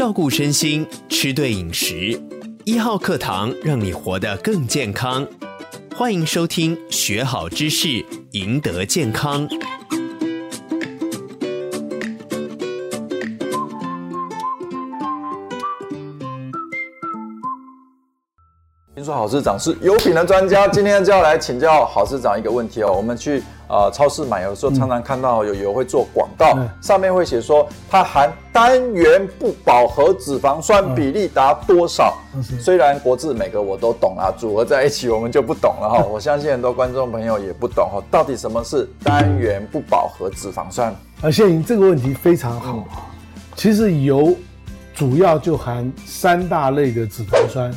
照顾身心，吃对饮食，一号课堂让你活得更健康。欢迎收听，学好知识，赢得健康。听说郝市长是油品的专家，今天就要来请教郝市长一个问题哦。我们去呃超市买油的时候，常常看到有油会做广告，嗯、上面会写说它含单元不饱和脂肪酸比例达多少。嗯、虽然国字每个我都懂啊，组合在一起我们就不懂了哈。我相信很多观众朋友也不懂哈，到底什么是单元不饱和脂肪酸？啊，谢颖这个问题非常好。其实油主要就含三大类的脂肪酸。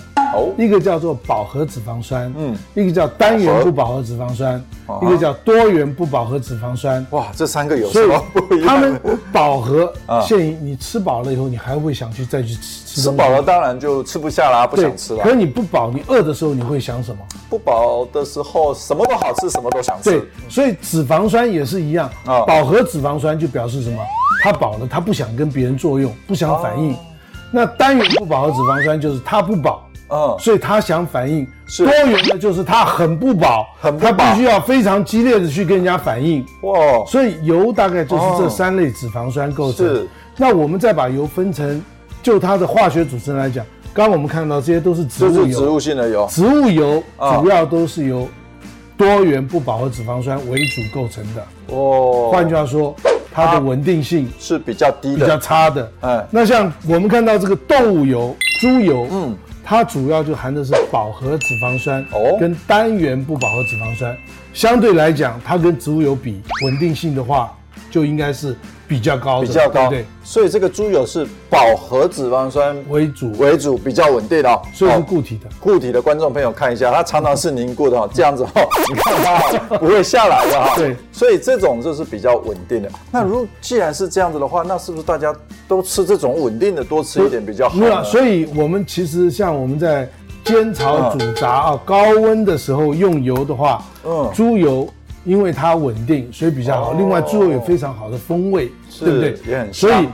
一个叫做饱和脂肪酸，嗯，一个叫单元不饱和脂肪酸，一个叫多元不饱和脂肪酸。哇，这三个有什么不一样？它们饱和，现于你吃饱了以后，你还会想去再去吃？吃饱了当然就吃不下啦，不想吃了。可是你不饱，你饿的时候你会想什么？不饱的时候什么都好吃，什么都想吃。对，所以脂肪酸也是一样。啊，饱和脂肪酸就表示什么？它饱了，它不想跟别人作用，不想反应。那单元不饱和脂肪酸就是它不饱。嗯，所以他想反应多元的，就是他很不饱，很不饱，他必须要非常激烈的去跟人家反应。哇，所以油大概就是这三类脂肪酸构成。是，那我们再把油分成，就它的化学组成来讲，刚刚我们看到这些都是植物油，植物性的油，植物油主要都是由多元不饱和脂肪酸为主构成的。哦，换句话说，它的稳定性是比较低的，比较差的。哎，那像我们看到这个动物油，猪油，嗯。它主要就含的是饱和脂肪酸哦。跟单元不饱和脂肪酸，相对来讲，它跟植物油比稳定性的话，就应该是比较高的，比较高，对，对。所以这个猪油是饱和脂肪酸为主，为主比较稳定的，哦所以是固体的。固体的观众朋友看一下，它常常是凝固的哈，这样子哈，你看它不会下来的哈。对，所以这种就是比较稳定的。那如既然是这样子的话，那是不是大家都吃这种稳定的，多吃一点比较好？没有，所以我们其实像我们在煎炒煮炸啊，高温的时候用油的话，嗯，猪油。因为它稳定，所以比较好。另外，猪肉有非常好的风味，对不对？也很。所以，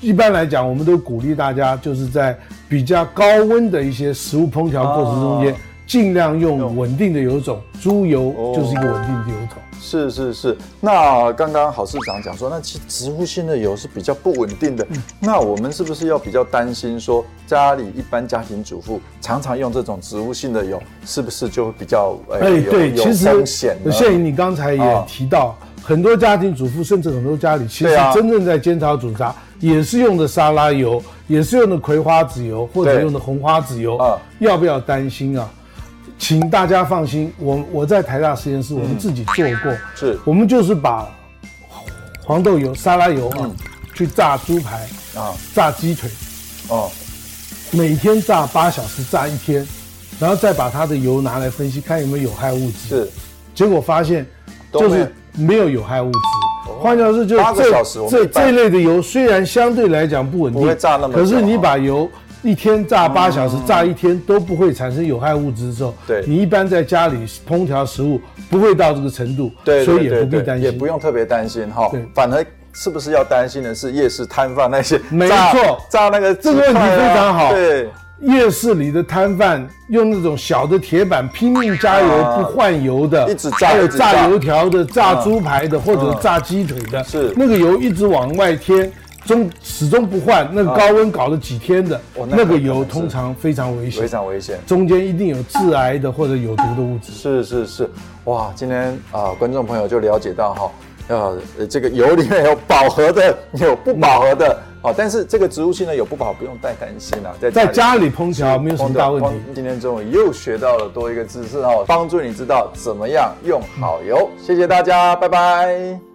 一般来讲，我们都鼓励大家，就是在比较高温的一些食物烹调过程中间，尽量用稳定的油种。猪油就是一个稳定的油种。是是是，那刚刚郝市长讲说，那其实植物性的油是比较不稳定的。嗯、那我们是不是要比较担心说，家里一般家庭主妇常常用这种植物性的油，是不是就会比较哎、欸、对，有风险？其实谢颖，你刚才也提到，啊、很多家庭主妇甚至很多家里，其实真正在煎炒煮炸，也是用的沙拉油，也是用的葵花籽油或者用的红花籽油，啊、要不要担心啊？请大家放心，我我在台大实验室，我们自己做过，嗯、是。我们就是把黄豆油、沙拉油啊，嗯、去炸猪排啊，炸鸡腿，哦，每天炸八小时，炸一天，然后再把它的油拿来分析，看有没有有害物质，是，结果发现就是没有。有害物质，换句话说，就这这这类的油虽然相对来讲不稳定，不会炸那么，可是你把油。一天炸八小时，嗯、炸一天都不会产生有害物质的时候，对，你一般在家里烹调食物不会到这个程度，对，所以也不必担心，也不用特别担心哈。对，反而是不是要担心的是夜市摊贩那些？没错，炸那个这个问题非常好。对，夜市里的摊贩用那种小的铁板拼命加油不换油的，一直炸，还有炸油条的、炸猪排的或者炸鸡腿的，是那个油一直往外添。终始终不换，那个高温搞了几天的，哦、那个油通常非常危险，非常危险，中间一定有致癌的或者有毒的物质。是是是，哇，今天啊、呃，观众朋友就了解到哈，呃，这个油里面有饱和的，有不饱和的，好、嗯，但是这个植物性呢有不饱，不用太担心了，在在家里烹调没有什么大问题。今天中午又学到了多一个知识哦，帮助你知道怎么样用好油。谢谢大家，拜拜。